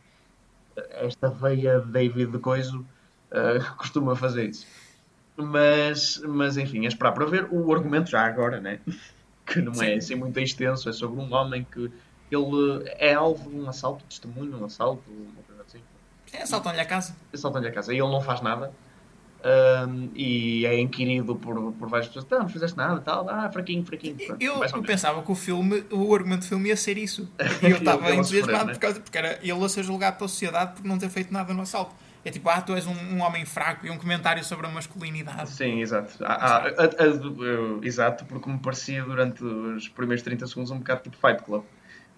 esta veia David de Coiso uh, [LAUGHS] costuma fazer isso. Mas, mas enfim, é esperar para ver o argumento já agora, né? [LAUGHS] que não é assim muito extenso, é sobre um homem que ele é alvo de um assalto, testemunho, um assalto, uma coisa assim. É, assaltam-lhe a casa. Assaltam-lhe a casa. E ele não faz nada. Um, e é inquirido por, por várias pessoas. Tá, não fizeste nada, tal, ah, fraquinho, fraquinho. Pronto, eu, eu pensava que o filme, o argumento do filme ia ser isso. [LAUGHS] E eu estava entusiasmado né? por causa, porque era ele a ser julgado pela sociedade por não ter feito nada no assalto. É tipo, ah, tu és um, um, homem fraco e um comentário sobre a masculinidade. Sim, exato. Ah, ah, ah, exato, porque me parecia durante os primeiros 30 segundos um bocado tipo Fight Club.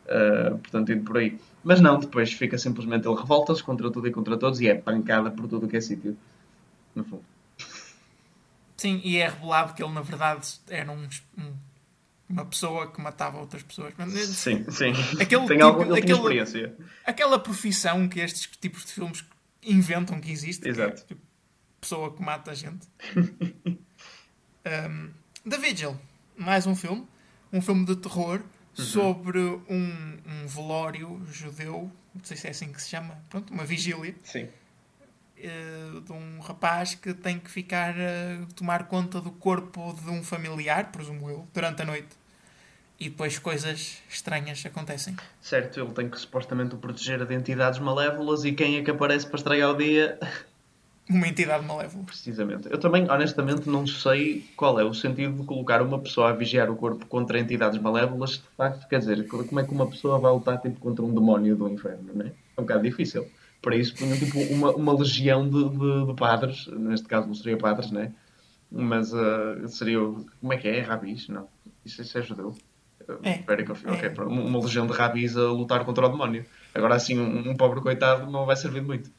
Uh, portanto, indo por aí. Mas não, depois fica simplesmente ele revolta-se contra tudo e contra todos e é pancada por tudo o que é sítio. No fundo. Sim, e é revelado que ele na verdade era um, um uma pessoa que matava outras pessoas. Sim, sim. Aquele Tem tipo, algum, aquele, experiência. Aquela profissão que estes tipos de filmes inventam que existe. Exato. Que é, tipo, pessoa que mata a gente. [LAUGHS] um, The Vigil, mais um filme. Um filme de terror uhum. sobre um, um velório judeu, não sei se é assim que se chama, pronto, uma vigília. Sim. Uh, de um rapaz que tem que ficar a tomar conta do corpo de um familiar, presumo eu, durante a noite e depois coisas estranhas acontecem. Certo, ele tem que supostamente o proteger de entidades malévolas e quem é que aparece para estragar o dia? [LAUGHS] Uma entidade malévola. Precisamente. Eu também, honestamente, não sei qual é o sentido de colocar uma pessoa a vigiar o corpo contra entidades malévolas. De facto, quer dizer, como é que uma pessoa vai lutar tipo, contra um demónio do inferno, não é? É um bocado difícil. Para isso, punham tipo, uma, uma legião de, de, de, padres. Neste caso, não seria padres, não é? Mas uh, seria. Como é que é? Rabis? Não. Isso, isso é judeu. É. Espera que eu fico. É. uma legião de rabis a lutar contra o demónio. Agora, assim, um, um pobre coitado não vai servir de muito.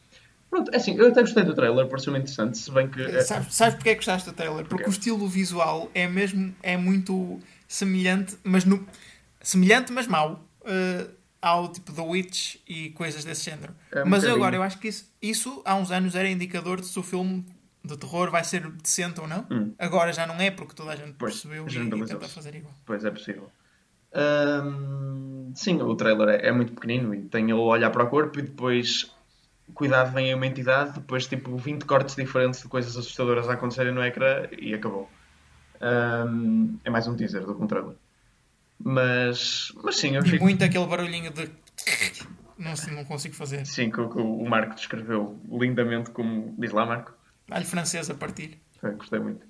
Pronto, é assim, eu até gostei do trailer, pareceu-me interessante, se bem que... É... Sabes, sabes porque é que gostaste do trailer? Porque o estilo visual é mesmo, é muito semelhante, mas no... Semelhante, mas mau. Uh, ao tipo The Witch e coisas desse género. É um mas eu agora, eu acho que isso, isso há uns anos era indicador de se o filme de terror vai ser decente ou não. Hum. Agora já não é, porque toda a gente pois, percebeu e, e tenta fazer igual. Pois, é possível. Sim, o trailer é, é, muito pequenino e tem ele olhar para o corpo e depois cuidado vem uma entidade, depois tipo 20 cortes diferentes de coisas assustadoras a acontecerem no ecrã e acabou. É mais um teaser do que um trailer. Mas, mas sim, eu fico... muito aquele barulhinho de. [LAUGHS] Não, não consigo fazer. Sim, que, que o Marco descreveu lindamente como. Diz lá, Marco. Alho francês a partir. É, gostei muito.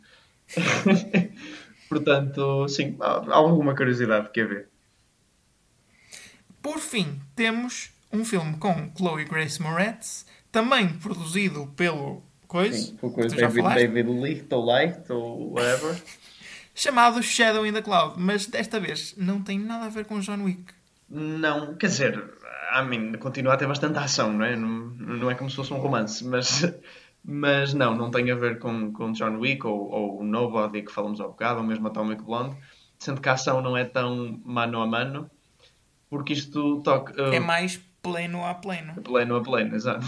[LAUGHS] Portanto, sim, há alguma curiosidade que haver. Por fim, temos um filme com Chloe Grace Moretz, também produzido pelo Coisa, sim, pelo coisa David, David Licht ou Light ou whatever. [LAUGHS] chamado Shadow in the Cloud, mas desta vez não tem nada a ver com John Wick. Não, quer dizer, I mean, continua a ter bastante ação, não é? Não, não é como se fosse um romance, mas mas não, não tem a ver com, com John Wick ou, ou Nobody que falamos há bocado, ou mesmo Atomic Blonde, sendo que a ação não é tão mano a mano, porque isto toca. Uh, é mais pleno a pleno. Pleno a pleno, exato.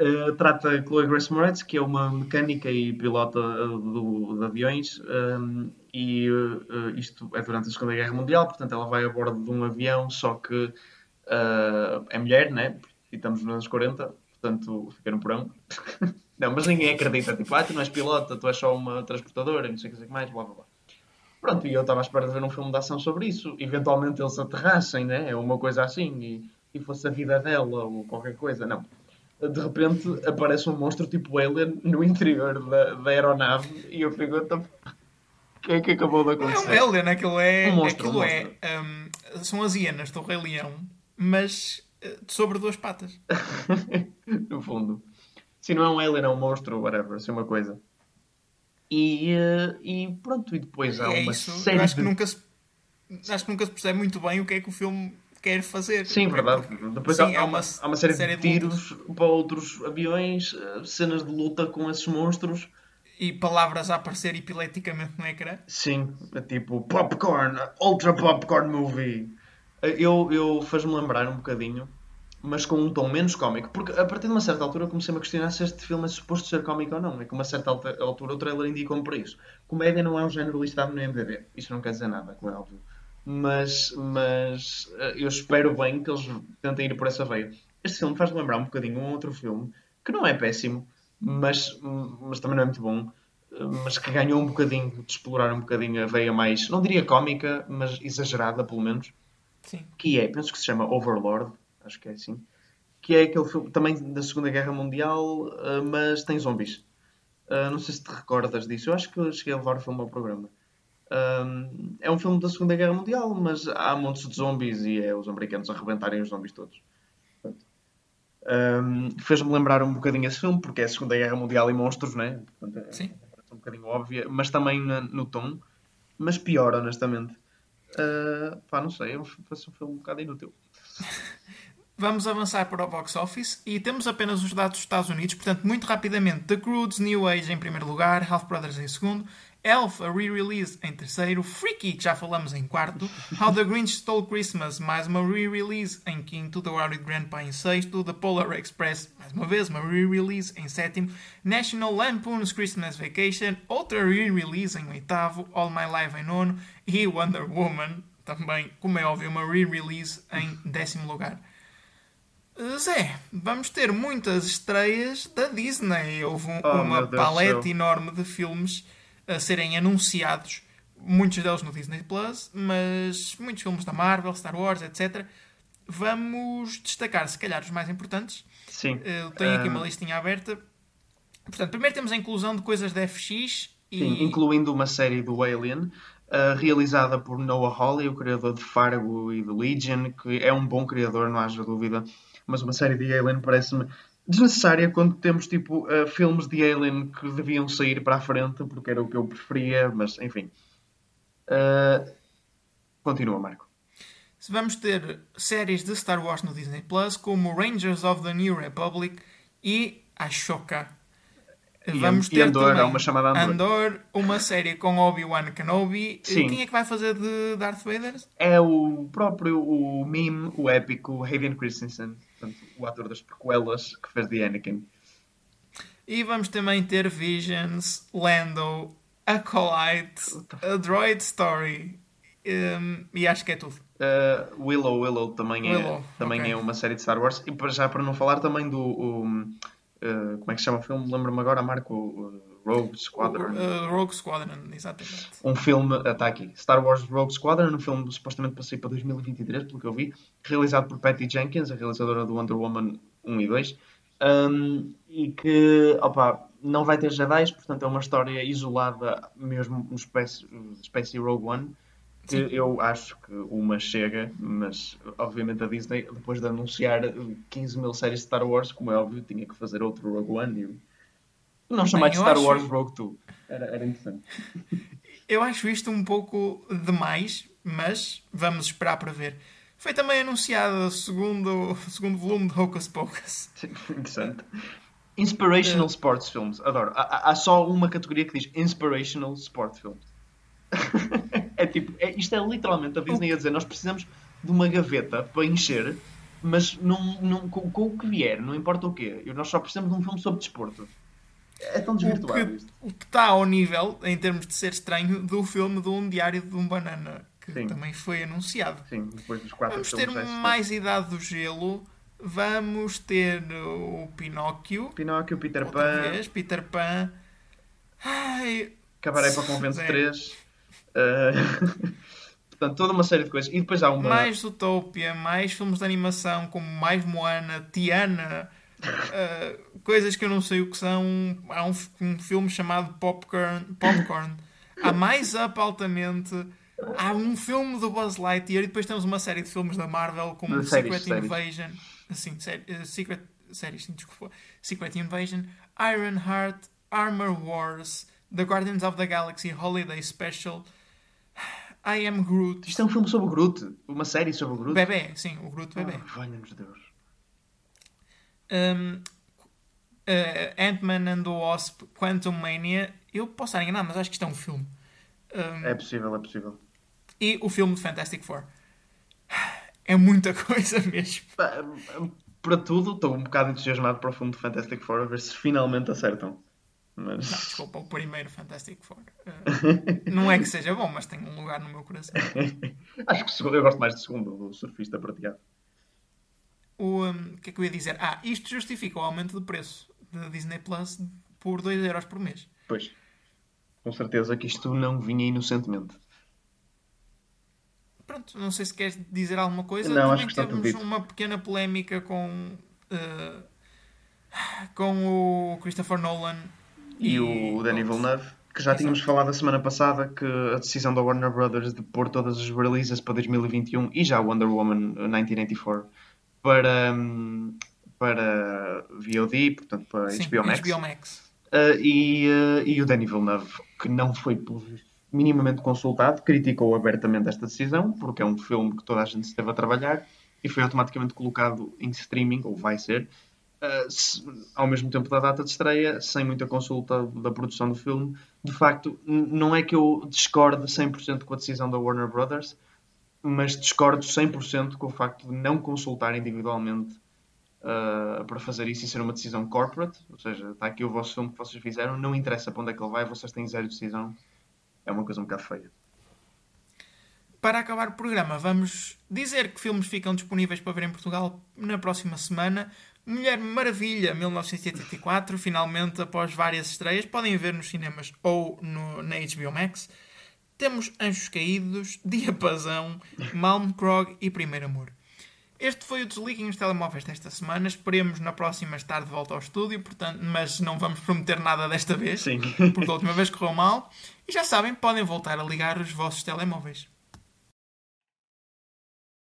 Uh, trata Chloe Grace Moretz, que é uma mecânica e pilota uh, do, de aviões, um, e uh, isto é durante a Segunda Guerra Mundial, portanto ela vai a bordo de um avião, só que é mulher, né? E estamos nos anos 40, portanto fica no porão. [LAUGHS] não, mas ninguém acredita, tipo, ah, tu não és pilota, tu és só uma transportadora, não sei o que mais, blá blá blá. Pronto, e eu estava à espera de ver um filme de ação sobre isso. Eventualmente eles aterrassem, né? É uma coisa assim, e, e fosse a vida dela ou qualquer coisa. Não. De repente aparece um monstro tipo Alien no interior da, da aeronave e eu pergunto o que é que acabou de acontecer? É um Alien, aquilo é. Um monstro, aquilo um é um, são as hienas do Rei Leão, mas eh, sobre duas patas. [LAUGHS] no fundo. Se não é um alien, é um monstro, whatever, assim uma coisa. E, uh, e pronto, e depois há é uma isso. série acho de... Que nunca se, acho que nunca se percebe muito bem o que é que o filme quer fazer. Sim, verdade. Depois Sim, há, há, uma, há uma série, série de, de tiros para outros aviões, eh, cenas de luta com esses monstros. E palavras a aparecer epileticamente no ecrã. Sim, é tipo popcorn, ultra popcorn movie. Eu, eu faz-me lembrar um bocadinho, mas com um tom menos cómico, porque a partir de uma certa altura comecei-me a questionar se este filme é suposto ser cómico ou não. É que uma certa altura o trailer indicou-me para isso. Comédia não é um género listado no MDB. Isso não quer dizer nada, como é óbvio. Mas, mas eh, eu espero bem que eles tentem ir por essa veia. Este filme faz-me lembrar um bocadinho um outro filme que não é péssimo, mas, mas também não é muito bom, eh, mas que ganhou um bocadinho de explorar um bocadinho a veia mais, não diria cómica, mas exagerada pelo menos, Sim. que é, penso que se chama Overlord, acho que é assim, que é aquele filme também da Segunda Guerra Mundial, uh, mas tem zombies. Não sei se te recordas disso, eu acho que cheguei a levar o filme ao programa. Um, é um filme da Segunda Guerra Mundial, mas há montes de zombies e é os americanos a arrebentarem os zombies todos. Um, Fez-me lembrar um bocadinho esse filme, porque é a Segunda Guerra Mundial e monstros, né? Portanto, é, Sim. É um bocadinho óbvia, mas também no, no tom, mas pior, honestamente. Uh, pá, não sei, foi um filme um bocado inútil. [LAUGHS] Vamos avançar para o box office e temos apenas os dados dos Estados Unidos, portanto, muito rapidamente: The Croods, New Age em primeiro lugar, Half Brothers em segundo, Elf, a re-release em terceiro, Freaky, que já falamos em quarto, How the Grinch Stole Christmas, mais uma re-release em quinto, The Worried Grandpa em sexto, The Polar Express, mais uma vez, uma re-release em sétimo, National Lampoon's Christmas Vacation, outra re-release em oitavo, All My Life em nono e Wonder Woman, também, como é óbvio, uma re-release em décimo lugar. Zé, vamos ter muitas estreias da Disney. Houve um, oh, uma paleta enorme de filmes a serem anunciados, muitos deles no Disney Plus, mas muitos filmes da Marvel, Star Wars, etc. Vamos destacar, se calhar, os mais importantes. Sim. Eu tenho aqui uma listinha aberta. Portanto, primeiro temos a inclusão de coisas da FX. E... Sim, incluindo uma série do Alien, uh, realizada por Noah Hawley, o criador de Fargo e de Legion, que é um bom criador, não haja dúvida. Mas uma série de Alien parece-me desnecessária quando temos tipo uh, filmes de Alien que deviam sair para a frente porque era o que eu preferia, mas enfim. Uh, continua, Marco. Vamos ter séries de Star Wars no Disney Plus, como Rangers of the New Republic e Ashoka. Vamos e ter Andor, também uma chamada Andor. Andor, uma série com Obi-Wan Kenobi. Sim. Quem é que vai fazer de Darth Vader? É o próprio, o meme, o épico Hayden Christensen portanto, o ator das prequelas que fez de Anakin. E vamos também ter Visions, Lando, Acolyte, A Droid Story Um, e acho que é tudo. Uh, Willow, Willow também, Willow, é, também okay. é uma série de Star Wars. E já para não falar também do. Uh, como é que se chama o filme? Lembro-me agora, Marco. Uh, Rogue Squadron. Uh, Rogue Squadron, exatamente. Um filme, está aqui, Star Wars Rogue Squadron, um filme supostamente para sair para 2023, pelo que eu vi, realizado por Patty Jenkins, a realizadora do Wonder Woman 1 e 2, um, e que, opa, não vai ter Jedi, portanto é uma história isolada, mesmo espécie, espécie Rogue One, Sim. eu acho que uma chega, mas obviamente a Disney, depois de anunciar 15 mil séries de Star Wars, como é óbvio, tinha que fazer outro Rogue One e não chamar de Star acho... Wars Rogue 2. Era, era interessante. [LAUGHS] eu acho isto um pouco demais, mas vamos esperar para ver. Foi também anunciado o segundo, segundo volume de Hocus Pocus. [LAUGHS] Interessante. Inspirational uh, Sports Films. Adoro. Há, há, só uma categoria que diz Inspirational Sports Films. [LAUGHS] tipo, é, isto é literalmente a Disney a dizer: nós precisamos de uma gaveta para encher, mas com, com, o que vier, não importa o quê. Nós só precisamos de um filme sobre desporto. É tão desvirtuado o que, isto. O que está ao nível, em termos de ser estranho, do filme de um Diário de um Banana, que Sim. também foi anunciado. Sim, depois dos quatro Vamos ter mais Idade do Gelo. Vamos ter o Pinóquio. Pinóquio, Peter Pan. Vez, Peter Pan. Ai, Cabaré para Convento 3. Uh, [LAUGHS] portanto, toda uma série de coisas. E depois há uma. Mais Utopia, mais filmes de animação, como mais Moana, Tiana. Uh, coisas que eu não sei o que são. Há um, um filme chamado Popcorn. Popcorn. Há mais Up altamente. Há um filme do Buzz Lightyear e depois temos uma série de filmes da Marvel como Secret séries, Invasion. Assim, uh, Secret. Séries, sim, desculpa. Secret Invasion, Iron Heart, Armor Wars, The Guardians of the Galaxy Holiday Special. I Am Groot. Isto é um filme sobre o Groot. Uma série sobre o Groot. Bebê, sim, o Groot bebê. Oh, Valha-nos Deus. Um, uh, Ant-Man and the Wasp Quantum Mania. Eu posso estar enganado, mas acho que isto é um filme. Um, é possível, é possível. E o filme de Fantastic Four. É muita [LAUGHS] coisa mesmo. Para tudo, estou um bocado entusiasmado para o filme de Fantastic Four, a ver se finalmente acertam. Mas... Não, desculpa, o primeiro Fantastic Four. Uh, [LAUGHS] não é que seja bom, mas tem um lugar no meu coração. [LAUGHS] Acho que eu gosto mais do segundo, do surfista prateado. O um, que é que eu ia dizer? Ah, isto justifica o aumento de preço da Disney Plus por 2€ euros por mês. Pois. Com certeza que isto não vinha inocentemente. Pronto, não sei se queres dizer alguma coisa. Não, Também acho que temos está uma pequena polémica com, uh, com o Christopher Nolan e, e o Danny Villeneuve, que já tínhamos falado a semana passada que a decisão da Warner Brothers de pôr todas as releases para 2021 e já Wonder Woman 1984 para, hum, para VOD, portanto para Sim, HBO Max. HBO Max. Uh, e, uh, e o Danny Villeneuve, que não foi minimamente consultado, criticou abertamente esta decisão, porque é um filme que toda a gente esteve a trabalhar e foi automaticamente colocado em streaming, ou vai ser, uh, se, ao mesmo tempo da data de estreia, sem muita consulta da produção do filme. De facto, não é que eu discorde 100% com a decisão da Warner Brothers, mas discordo 100% com o facto de não consultar individualmente uh, para fazer isso e ser uma decisão corporate. Ou seja, está aqui o vosso filme que vocês fizeram, não interessa para onde é que ele vai, vocês têm zero decisão. É uma coisa um bocado feia. Para acabar o programa, vamos dizer que filmes ficam disponíveis para ver em Portugal na próxima semana. Mulher Maravilha, 1984, finalmente, após várias estreias, podem ver nos cinemas ou no, na HBO Max. Temos Anjos Caídos, Diapasão, Malmkrog e Primeiro Amor. Este foi o Desliguem os Telemóveis desta semana. Esperemos na próxima estar de volta ao estúdio, portanto, mas não vamos prometer nada desta vez, Sim. porque a última vez correu mal. E já sabem, podem voltar a ligar os vossos telemóveis.